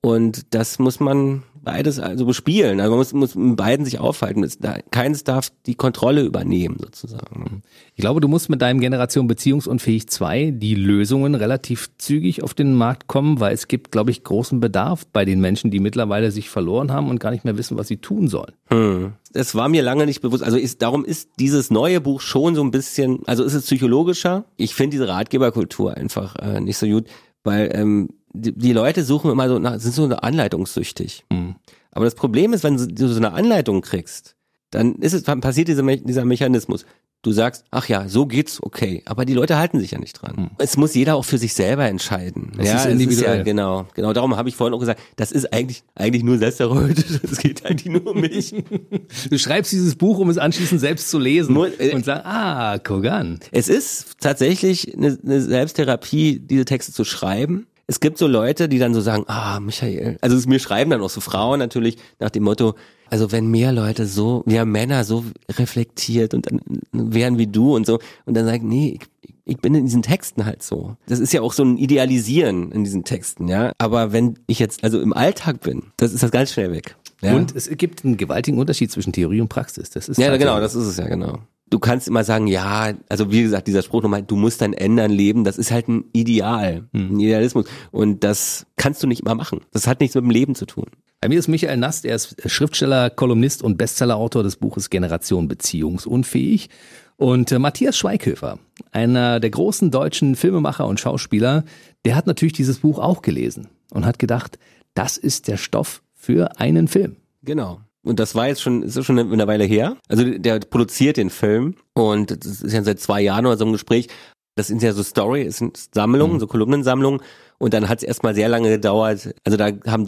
Und das muss man beides also bespielen. Also man muss, muss mit beiden sich aufhalten. Keins darf die Kontrolle übernehmen, sozusagen. Ich glaube, du musst mit deinem Generation Beziehungsunfähig 2 die Lösungen relativ zügig auf den Markt kommen, weil es gibt, glaube ich, großen Bedarf bei den Menschen, die mittlerweile sich verloren haben und gar nicht mehr wissen, was sie tun sollen. Hm. Das war mir lange nicht bewusst. Also ist, darum ist dieses neue Buch schon so ein bisschen, also ist es psychologischer. Ich finde diese Ratgeberkultur einfach äh, nicht so gut, weil ähm, die, die Leute suchen immer so nach, sind so anleitungssüchtig. Mhm. Aber das Problem ist, wenn du so eine Anleitung kriegst, dann ist es, passiert dieser, dieser Mechanismus. Du sagst, ach ja, so geht's, okay. Aber die Leute halten sich ja nicht dran. Hm. Es muss jeder auch für sich selber entscheiden. Das ja, ist individuell. Ist ja, genau, genau. Darum habe ich vorhin auch gesagt, das ist eigentlich, eigentlich nur selbstherapeutisch. Es geht eigentlich nur um mich. du schreibst dieses Buch, um es anschließend selbst zu lesen nur, äh, und sagst, ah, Kogan. Es ist tatsächlich eine, eine Selbsttherapie, diese Texte zu schreiben es gibt so Leute, die dann so sagen, ah, Michael, also es mir schreiben dann auch so Frauen natürlich nach dem Motto, also wenn mehr Leute so, mehr Männer so reflektiert und dann wären wie du und so und dann sagen, nee, ich, ich bin in diesen Texten halt so. Das ist ja auch so ein Idealisieren in diesen Texten, ja. Aber wenn ich jetzt also im Alltag bin, das ist das ganz schnell weg. Ja? Und es gibt einen gewaltigen Unterschied zwischen Theorie und Praxis. Das ist ja genau, das ist es ja genau du kannst immer sagen, ja, also wie gesagt, dieser Spruch nochmal, du musst dein Ändern leben, das ist halt ein Ideal, hm. ein Idealismus. Und das kannst du nicht immer machen. Das hat nichts mit dem Leben zu tun. Bei mir ist Michael Nast, er ist Schriftsteller, Kolumnist und Bestsellerautor des Buches Generation Beziehungsunfähig. Und äh, Matthias Schweighöfer, einer der großen deutschen Filmemacher und Schauspieler, der hat natürlich dieses Buch auch gelesen und hat gedacht, das ist der Stoff für einen Film. Genau. Und das war jetzt schon, ist schon eine Weile her. Also der produziert den Film und das ist ja seit zwei Jahren oder so ein Gespräch. Das sind ja so Story, es sind Sammlungen, mhm. so Kolumnensammlungen. Und dann hat es erstmal sehr lange gedauert. Also da haben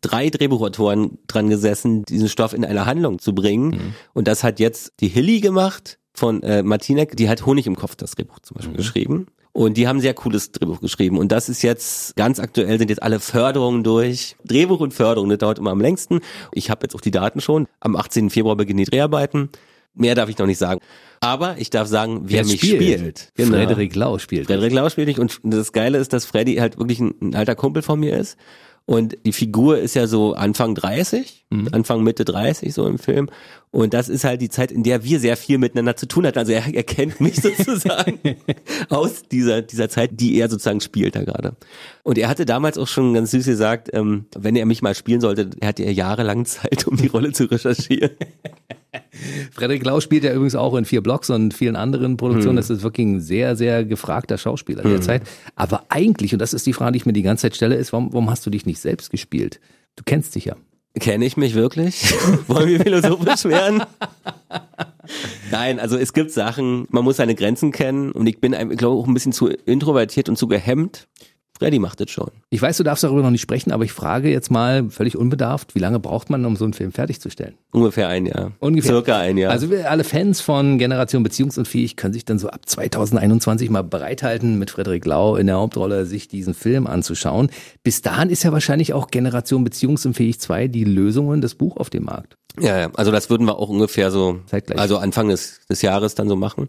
drei Drehbuchautoren dran gesessen, diesen Stoff in eine Handlung zu bringen. Mhm. Und das hat jetzt die Hilly gemacht von äh, Martinek. Die hat Honig im Kopf das Drehbuch zum Beispiel mhm. geschrieben. Und die haben sehr cooles Drehbuch geschrieben. Und das ist jetzt ganz aktuell, sind jetzt alle Förderungen durch. Drehbuch und Förderung, das dauert immer am längsten. Ich habe jetzt auch die Daten schon. Am 18. Februar beginnen die Dreharbeiten. Mehr darf ich noch nicht sagen. Aber ich darf sagen, wer, wer mich spielt. spielt. Genau. Frederik Lau spielt. Frederik Lau spielt nicht. Und das Geile ist, dass Freddy halt wirklich ein, ein alter Kumpel von mir ist. Und die Figur ist ja so Anfang 30, mhm. Anfang Mitte 30 so im Film. Und das ist halt die Zeit, in der wir sehr viel miteinander zu tun hatten. Also er, er kennt mich sozusagen aus dieser, dieser Zeit, die er sozusagen spielt da gerade. Und er hatte damals auch schon ganz süß gesagt, ähm, wenn er mich mal spielen sollte, er hatte ja jahrelang Zeit, um die Rolle zu recherchieren. Frederik Lau spielt ja übrigens auch in vier Blocks und vielen anderen Produktionen. Hm. Das ist wirklich ein sehr, sehr gefragter Schauspieler hm. derzeit. Aber eigentlich, und das ist die Frage, die ich mir die ganze Zeit stelle, ist, warum, warum hast du dich nicht selbst gespielt? Du kennst dich ja. Kenne ich mich wirklich? Wollen wir philosophisch werden? Nein, also es gibt Sachen, man muss seine Grenzen kennen und ich bin, ich glaube, auch ein bisschen zu introvertiert und zu gehemmt Freddy macht das schon. Ich weiß, du darfst darüber noch nicht sprechen, aber ich frage jetzt mal völlig unbedarft, wie lange braucht man, um so einen Film fertigzustellen? Ungefähr ein Jahr. Ungefähr. Circa ein Jahr. Also alle Fans von Generation Beziehungsunfähig können sich dann so ab 2021 mal bereithalten, mit Frederik Lau in der Hauptrolle sich diesen Film anzuschauen. Bis dahin ist ja wahrscheinlich auch Generation Beziehungsunfähig 2 die Lösung und das Buch auf dem Markt. Ja, ja, also das würden wir auch ungefähr so, Zeitgleich. also Anfang des, des Jahres dann so machen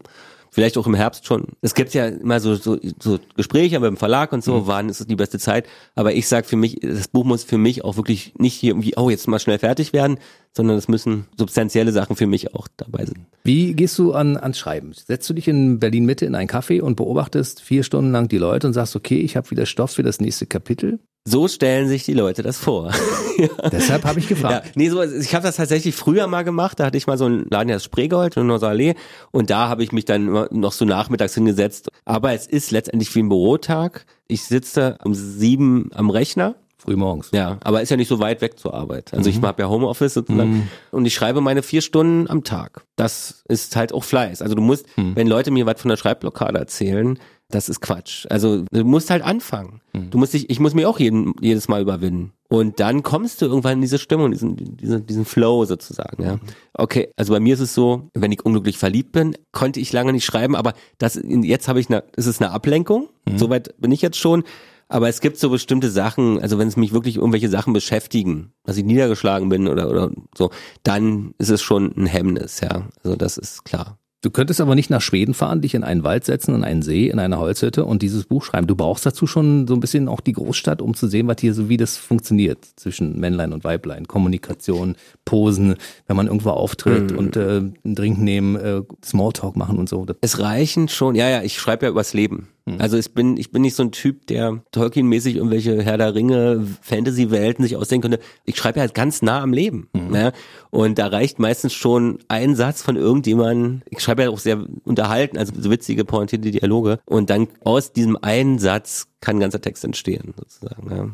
vielleicht auch im Herbst schon. Es gibt ja immer so, so, so Gespräche mit dem Verlag und so, mhm. wann ist es die beste Zeit. Aber ich sag für mich, das Buch muss für mich auch wirklich nicht hier irgendwie, oh, jetzt mal schnell fertig werden, sondern es müssen substanzielle Sachen für mich auch dabei sein. Wie gehst du an, ans Schreiben? Setzt du dich in Berlin Mitte in einen Café und beobachtest vier Stunden lang die Leute und sagst, okay, ich habe wieder Stoff für das nächste Kapitel? So stellen sich die Leute das vor. ja. Deshalb habe ich gefragt. Ja, nee, so, ich habe das tatsächlich früher mal gemacht. Da hatte ich mal so einen Laden, der Spreegold in Allee. Und da habe ich mich dann noch so nachmittags hingesetzt. Aber es ist letztendlich wie ein Bürotag. Ich sitze um sieben am Rechner. Frühmorgens. Ja, aber ist ja nicht so weit weg zur Arbeit. Also mhm. ich habe ja Homeoffice sozusagen. Mhm. Und ich schreibe meine vier Stunden am Tag. Das ist halt auch Fleiß. Also du musst, mhm. wenn Leute mir was von der Schreibblockade erzählen, das ist Quatsch. Also du musst halt anfangen. Mhm. Du musst dich, ich muss mich auch jeden, jedes Mal überwinden. Und dann kommst du irgendwann in diese Stimmung, diesen, diesen, diesen Flow sozusagen. Ja. Mhm. Okay, also bei mir ist es so, wenn ich unglücklich verliebt bin, konnte ich lange nicht schreiben, aber das jetzt habe ich eine, ist es eine Ablenkung. Mhm. Soweit bin ich jetzt schon. Aber es gibt so bestimmte Sachen, also wenn es mich wirklich irgendwelche Sachen beschäftigen, dass ich niedergeschlagen bin oder, oder so, dann ist es schon ein Hemmnis, ja. Also das ist klar. Du könntest aber nicht nach Schweden fahren, dich in einen Wald setzen, in einen See, in eine Holzhütte und dieses Buch schreiben. Du brauchst dazu schon so ein bisschen auch die Großstadt, um zu sehen, was hier so wie das funktioniert zwischen Männlein und Weiblein. Kommunikation, Posen, wenn man irgendwo auftritt mhm. und äh, einen Drink nehmen, äh, Smalltalk machen und so. Es reichen schon, ja, ja, ich schreibe ja übers Leben. Mhm. Also ich bin, ich bin nicht so ein Typ, der Tolkien-mäßig irgendwelche Herr der Ringe, Fantasy-Welten sich ausdenken könnte. Ich schreibe ja halt ganz nah am Leben. Mhm. Ne? Und da reicht meistens schon ein Satz von irgendjemandem. Ich schreibe ja auch sehr unterhalten, also so witzige, pointierte Dialoge. Und dann aus diesem einen Satz kann ein ganzer Text entstehen, sozusagen. Ja.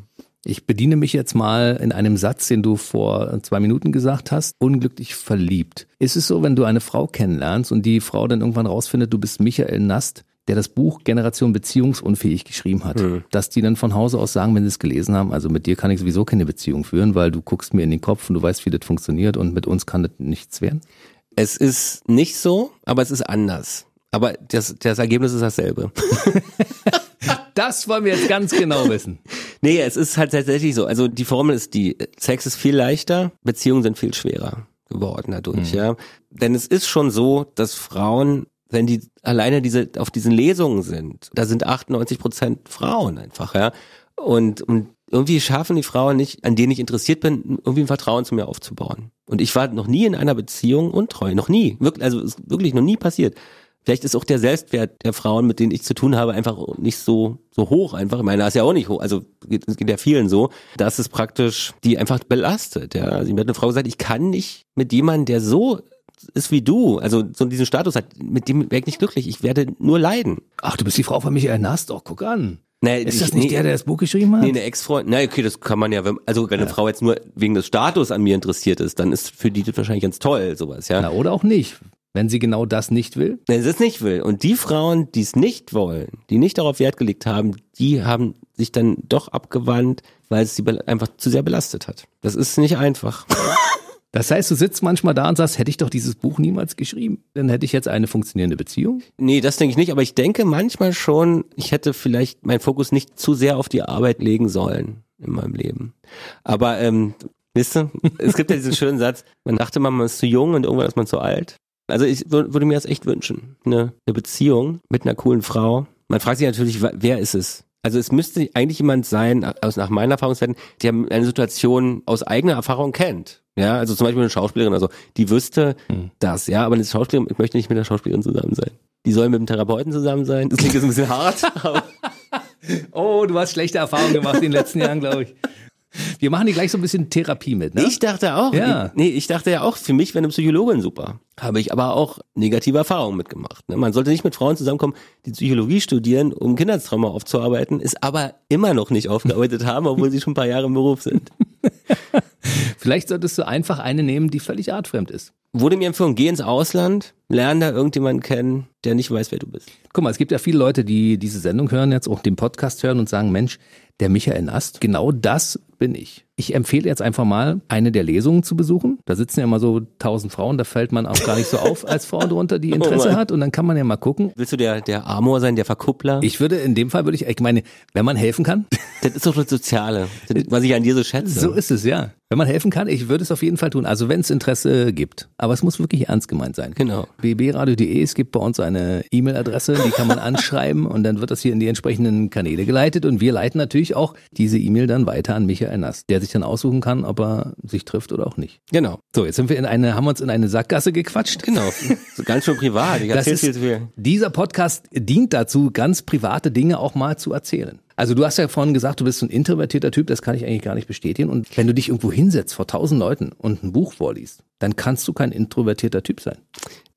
Ich bediene mich jetzt mal in einem Satz, den du vor zwei Minuten gesagt hast. Unglücklich verliebt. Ist es so, wenn du eine Frau kennenlernst und die Frau dann irgendwann rausfindet, du bist Michael Nast, der das Buch Generation Beziehungsunfähig geschrieben hat, mhm. dass die dann von Hause aus sagen, wenn sie es gelesen haben, also mit dir kann ich sowieso keine Beziehung führen, weil du guckst mir in den Kopf und du weißt, wie das funktioniert und mit uns kann das nichts werden? Es ist nicht so, aber es ist anders. Aber das, das Ergebnis ist dasselbe. das wollen wir jetzt ganz genau wissen. Nee, es ist halt tatsächlich so. Also die Formel ist die, Sex ist viel leichter, Beziehungen sind viel schwerer geworden dadurch, mhm. ja. Denn es ist schon so, dass Frauen wenn die alleine diese auf diesen Lesungen sind, da sind 98 Prozent Frauen einfach, ja. Und, und irgendwie schaffen die Frauen nicht, an denen ich interessiert bin, irgendwie ein Vertrauen zu mir aufzubauen. Und ich war noch nie in einer Beziehung untreu, noch nie, wirklich, also ist wirklich noch nie passiert. Vielleicht ist auch der Selbstwert der Frauen, mit denen ich zu tun habe, einfach nicht so so hoch einfach. Ich meine, das ist ja auch nicht hoch, also es geht ja vielen so, dass es praktisch die einfach belastet. Ja, also mir hat eine Frau gesagt, ich kann nicht mit jemandem, der so ist wie du, also so diesen Status hat, mit dem wäre ich nicht glücklich. Ich werde nur leiden. Ach, du bist die Frau von Michael Nass, doch, guck an. Nee, ist das nicht nee, der, der das Buch geschrieben hat? Nee, eine Ex-Freund. Na, okay, das kann man ja, wenn, also wenn eine ja. Frau jetzt nur wegen des Status an mir interessiert ist, dann ist für die das wahrscheinlich ganz toll, sowas, ja. Na, oder auch nicht. Wenn sie genau das nicht will? Wenn sie es nicht will. Und die Frauen, die es nicht wollen, die nicht darauf Wert gelegt haben, die haben sich dann doch abgewandt, weil es sie einfach zu sehr belastet hat. Das ist nicht einfach. Das heißt, du sitzt manchmal da und sagst, hätte ich doch dieses Buch niemals geschrieben, dann hätte ich jetzt eine funktionierende Beziehung? Nee, das denke ich nicht, aber ich denke manchmal schon, ich hätte vielleicht meinen Fokus nicht zu sehr auf die Arbeit legen sollen in meinem Leben. Aber ähm, wisst ihr, es gibt ja diesen schönen Satz, man dachte man, man ist zu jung und irgendwann ist man zu alt. Also ich würde mir das echt wünschen, eine, eine Beziehung mit einer coolen Frau. Man fragt sich natürlich, wer ist es? Also es müsste eigentlich jemand sein, aus nach meinen Erfahrungswerten, der eine Situation aus eigener Erfahrung kennt. Ja, also zum Beispiel eine Schauspielerin, also die wüsste hm. das, ja, aber eine Schauspielerin, ich möchte nicht mit einer Schauspielerin zusammen sein. Die soll mit einem Therapeuten zusammen sein. Das klingt jetzt ein bisschen hart. oh, du hast schlechte Erfahrungen gemacht in den letzten Jahren, glaube ich. Wir machen hier gleich so ein bisschen Therapie mit, ne? Ich dachte auch. Ja. Nee, ich dachte ja auch, für mich wäre eine Psychologin super. Habe ich aber auch negative Erfahrungen mitgemacht. Ne? Man sollte nicht mit Frauen zusammenkommen, die Psychologie studieren, um Kindertrauma aufzuarbeiten, es aber immer noch nicht aufgearbeitet haben, obwohl sie schon ein paar Jahre im Beruf sind. Vielleicht solltest du einfach eine nehmen, die völlig artfremd ist. Wurde mir empfohlen, geh ins Ausland, lern da irgendjemanden kennen, der nicht weiß, wer du bist. Guck mal, es gibt ja viele Leute, die diese Sendung hören, jetzt auch den Podcast hören und sagen, Mensch, der Michael Nast, genau das bin ich. Ich empfehle jetzt einfach mal, eine der Lesungen zu besuchen. Da sitzen ja immer so tausend Frauen, da fällt man auch gar nicht so auf als Frau drunter, die oh Interesse oh hat. Und dann kann man ja mal gucken. Willst du der, der Amor sein, der Verkuppler? Ich würde, in dem Fall würde ich, ich meine, wenn man helfen kann. Das ist doch das Soziale, was ich an dir so schätze. So ist es, ja. Wenn man helfen kann, ich würde es auf jeden Fall tun. Also wenn es Interesse gibt. Aber es muss wirklich ernst gemeint sein. Genau. bbradio.de, es gibt bei uns eine E-Mail-Adresse, die kann man anschreiben und dann wird das hier in die entsprechenden Kanäle geleitet. Und wir leiten natürlich auch diese E-Mail dann weiter an Michael Nass, der sich dann aussuchen kann, ob er sich trifft oder auch nicht. Genau. So, jetzt sind wir in eine, haben wir uns in eine Sackgasse gequatscht. Genau. So ganz schön privat. Ich das ist, dieser Podcast dient dazu, ganz private Dinge auch mal zu erzählen. Also du hast ja vorhin gesagt, du bist ein introvertierter Typ, das kann ich eigentlich gar nicht bestätigen. Und wenn du dich irgendwo hinsetzt vor tausend Leuten und ein Buch vorliest, dann kannst du kein introvertierter Typ sein.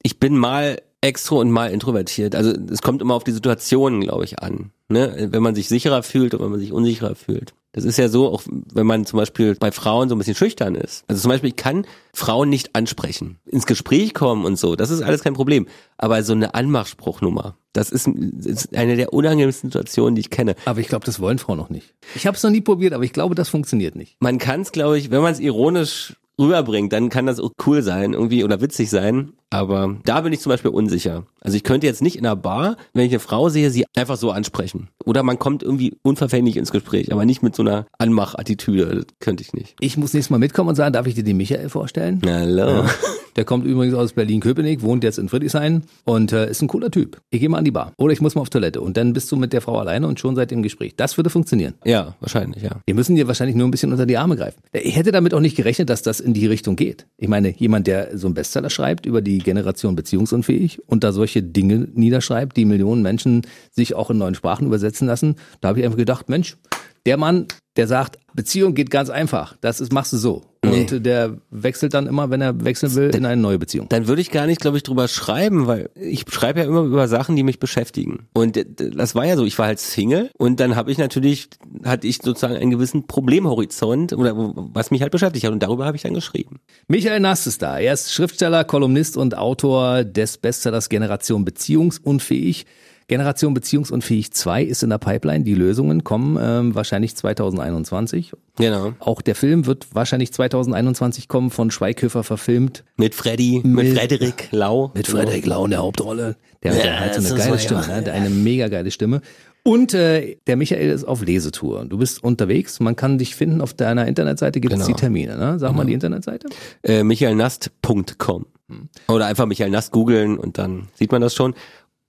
Ich bin mal extro und mal introvertiert. Also es kommt immer auf die Situation, glaube ich, an. Ne? Wenn man sich sicherer fühlt oder wenn man sich unsicherer fühlt. Das ist ja so, auch wenn man zum Beispiel bei Frauen so ein bisschen schüchtern ist. Also zum Beispiel, ich kann Frauen nicht ansprechen, ins Gespräch kommen und so. Das ist alles kein Problem. Aber so eine Anmachspruchnummer, das ist, ist eine der unangenehmsten Situationen, die ich kenne. Aber ich glaube, das wollen Frauen noch nicht. Ich habe es noch nie probiert, aber ich glaube, das funktioniert nicht. Man kann es, glaube ich, wenn man es ironisch rüberbringt, dann kann das auch cool sein irgendwie oder witzig sein. Aber da bin ich zum Beispiel unsicher. Also ich könnte jetzt nicht in einer Bar, wenn ich eine Frau sehe, sie einfach so ansprechen. Oder man kommt irgendwie unverfänglich ins Gespräch, aber nicht mit so einer Anmachattitüde. Das könnte ich nicht. Ich muss nächstes Mal mitkommen und sagen, darf ich dir den Michael vorstellen? Hallo. Ja. Der kommt übrigens aus Berlin-Köpenick, wohnt jetzt in Friedrichshain und äh, ist ein cooler Typ. Ich gehe mal an die Bar. Oder ich muss mal auf Toilette. Und dann bist du mit der Frau alleine und schon seid im Gespräch. Das würde funktionieren. Ja, wahrscheinlich, ja. Wir müssen dir wahrscheinlich nur ein bisschen unter die Arme greifen. Ich hätte damit auch nicht gerechnet, dass das in die Richtung geht. Ich meine, jemand, der so einen Bestseller schreibt über die Generation beziehungsunfähig und da solche Dinge niederschreibt, die Millionen Menschen sich auch in neuen Sprachen übersetzen lassen, da habe ich einfach gedacht, Mensch, der Mann, der sagt, Beziehung geht ganz einfach. Das ist, machst du so. Und nee. der wechselt dann immer, wenn er wechseln will, in eine neue Beziehung. Dann würde ich gar nicht, glaube ich, drüber schreiben, weil ich schreibe ja immer über Sachen, die mich beschäftigen. Und das war ja so, ich war halt Single und dann habe ich natürlich, hatte ich sozusagen einen gewissen Problemhorizont oder was mich halt beschäftigt hat und darüber habe ich dann geschrieben. Michael Nass ist da. Er ist Schriftsteller, Kolumnist und Autor des Bestsellers Generation Beziehungsunfähig. Generation Beziehungsunfähig 2 ist in der Pipeline. Die Lösungen kommen ähm, wahrscheinlich 2021. Genau. Auch der Film wird wahrscheinlich 2021 kommen, von Schweighöfer verfilmt. Mit Freddy, mit, mit Frederik Lau. Mit Frederik Lau in der Hauptrolle. Der ja, hat halt so eine geile Stimme, ne? eine mega geile Stimme. Und äh, der Michael ist auf Lesetour. Du bist unterwegs. Man kann dich finden auf deiner Internetseite. Gibt es genau. die Termine? Ne? Sag genau. mal die Internetseite. Äh, michaelnast.com. Hm. Oder einfach Michael Nast googeln und dann sieht man das schon.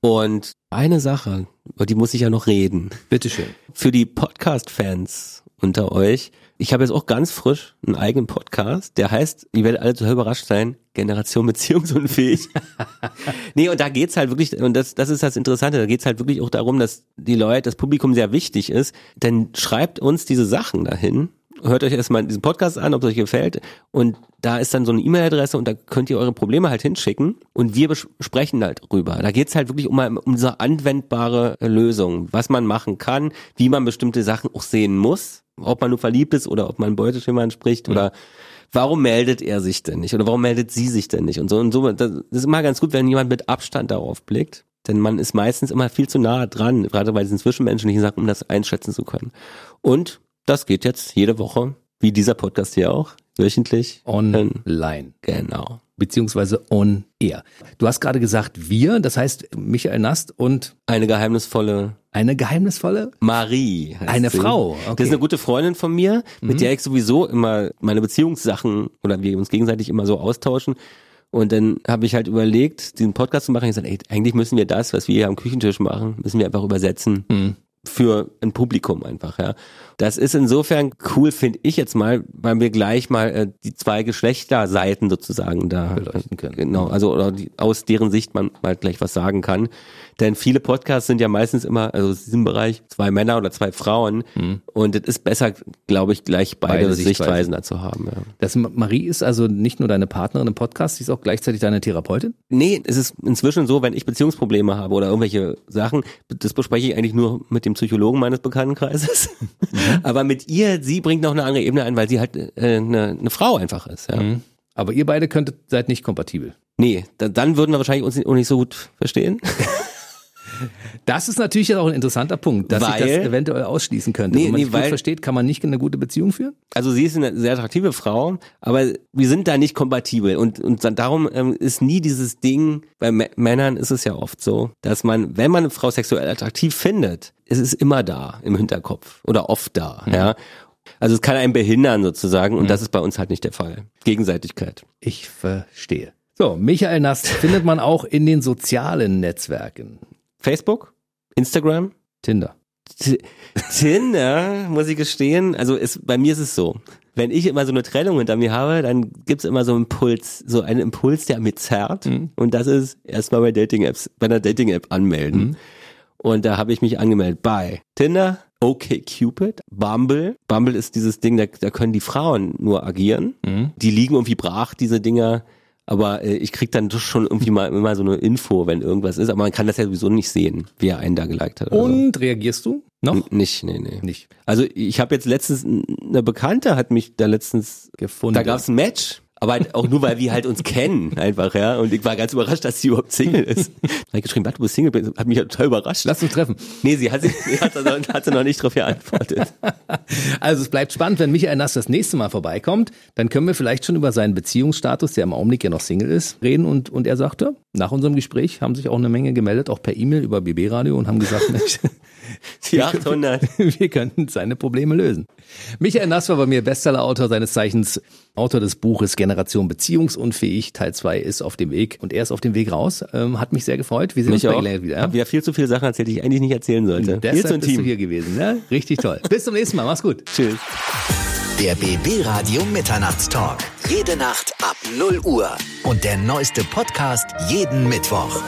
Und eine Sache, über die muss ich ja noch reden. Bitteschön. Für die Podcast-Fans unter euch, ich habe jetzt auch ganz frisch einen eigenen Podcast, der heißt, ihr werdet alle total überrascht sein, Generation Beziehungsunfähig. nee, und da geht's halt wirklich, und das, das ist das Interessante, da geht's halt wirklich auch darum, dass die Leute, das Publikum sehr wichtig ist, denn schreibt uns diese Sachen dahin hört euch erstmal diesen Podcast an, ob es euch gefällt. Und da ist dann so eine E-Mail-Adresse und da könnt ihr eure Probleme halt hinschicken und wir besprechen halt drüber. Da geht's halt wirklich um, um diese anwendbare Lösung, was man machen kann, wie man bestimmte Sachen auch sehen muss, ob man nur verliebt ist oder ob man Beuteschema entspricht mhm. oder warum meldet er sich denn nicht oder warum meldet sie sich denn nicht und so und so. Das ist immer ganz gut, wenn jemand mit Abstand darauf blickt. Denn man ist meistens immer viel zu nah dran, gerade bei diesen zwischenmenschlichen Sachen, um das einschätzen zu können. Und das geht jetzt jede Woche, wie dieser Podcast hier auch, wöchentlich. Online. Genau. Beziehungsweise on air. Du hast gerade gesagt wir, das heißt Michael Nast und eine geheimnisvolle eine geheimnisvolle Marie. Eine sie. Frau. Okay. Das ist eine gute Freundin von mir, mit mhm. der ich sowieso immer meine Beziehungssachen oder wir uns gegenseitig immer so austauschen. Und dann habe ich halt überlegt, diesen Podcast zu machen. Ich gesagt, ey, eigentlich müssen wir das, was wir hier am Küchentisch machen, müssen wir einfach übersetzen. Mhm für ein Publikum einfach, ja. Das ist insofern cool, finde ich jetzt mal, weil wir gleich mal äh, die zwei Geschlechterseiten sozusagen da beleuchten können. Genau, also oder die, aus deren Sicht man mal gleich was sagen kann. Denn viele Podcasts sind ja meistens immer, also in diesem Bereich, zwei Männer oder zwei Frauen. Mhm. Und es ist besser, glaube ich, gleich beide, beide Sichtweisen dazu haben. Ja. Das Marie ist also nicht nur deine Partnerin im Podcast, sie ist auch gleichzeitig deine Therapeutin? Nee, es ist inzwischen so, wenn ich Beziehungsprobleme habe oder irgendwelche Sachen, das bespreche ich eigentlich nur mit dem Psychologen meines Bekanntenkreises. Mhm. Aber mit ihr, sie bringt noch eine andere Ebene ein, weil sie halt äh, eine, eine Frau einfach ist. Ja. Mhm. Aber ihr beide könntet, seid nicht kompatibel. Nee, da, dann würden wir wahrscheinlich uns nicht, nicht so gut verstehen. Das ist natürlich auch ein interessanter Punkt, dass weil, ich das eventuell ausschließen könnte. Nee, Wenn man nee, weil, gut versteht, kann man nicht eine gute Beziehung führen? Also sie ist eine sehr attraktive Frau, aber wir sind da nicht kompatibel und, und darum ähm, ist nie dieses Ding, bei M Männern ist es ja oft so, dass man, wenn man eine Frau sexuell attraktiv findet, ist es immer da im Hinterkopf oder oft da, mhm. ja. Also es kann einen behindern sozusagen und mhm. das ist bei uns halt nicht der Fall. Gegenseitigkeit. Ich verstehe. So, Michael Nast findet man auch in den sozialen Netzwerken. Facebook, Instagram, Tinder. T Tinder, muss ich gestehen, also ist, bei mir ist es so. Wenn ich immer so eine Trennung hinter mir habe, dann gibt's immer so einen Impuls, so einen Impuls, der mir zerrt. Mhm. Und das ist erstmal bei Dating-Apps, bei einer Dating-App anmelden. Mhm. Und da habe ich mich angemeldet bei Tinder, Okay Cupid, Bumble. Bumble ist dieses Ding, da, da können die Frauen nur agieren. Mhm. Die liegen irgendwie brach, diese Dinger aber äh, ich krieg dann schon irgendwie mal immer so eine Info, wenn irgendwas ist, aber man kann das ja sowieso nicht sehen, wie er einen da geliked hat. Und so. reagierst du noch? N nicht, nee, nee. Nicht. Also ich habe jetzt letztens, eine Bekannte hat mich da letztens gefunden. Da gab's ein Match aber halt auch nur, weil wir halt uns kennen, einfach, ja. Und ich war ganz überrascht, dass sie überhaupt Single ist. Da habe ich geschrieben, du bist Single, hat mich halt total überrascht. Lass uns treffen. Nee, sie hat, sie, hat, noch, hat sie noch nicht drauf geantwortet. Also es bleibt spannend, wenn Michael Nass das nächste Mal vorbeikommt, dann können wir vielleicht schon über seinen Beziehungsstatus, der im Augenblick ja noch Single ist, reden. Und, und er sagte, nach unserem Gespräch haben sich auch eine Menge gemeldet, auch per E-Mail über BB Radio und haben gesagt, Mensch, die 800. Wir könnten seine Probleme lösen. Michael Nass war bei mir Bestsellerautor seines Zeichens, Autor des Buches Generation Beziehungsunfähig. Teil 2 ist auf dem Weg und er ist auf dem Weg raus. Ähm, hat mich sehr gefreut. Wir sehen mich uns auch. wieder. Ja? Hab ja viel zu viele Sachen erzählt, die ich eigentlich nicht erzählen sollte. Deshalb viel zu bist du hier gewesen. Ne? Richtig toll. Bis zum nächsten Mal. Mach's gut. Tschüss. Der BB Radio Mitternachtstalk. Jede Nacht ab 0 Uhr. Und der neueste Podcast jeden Mittwoch.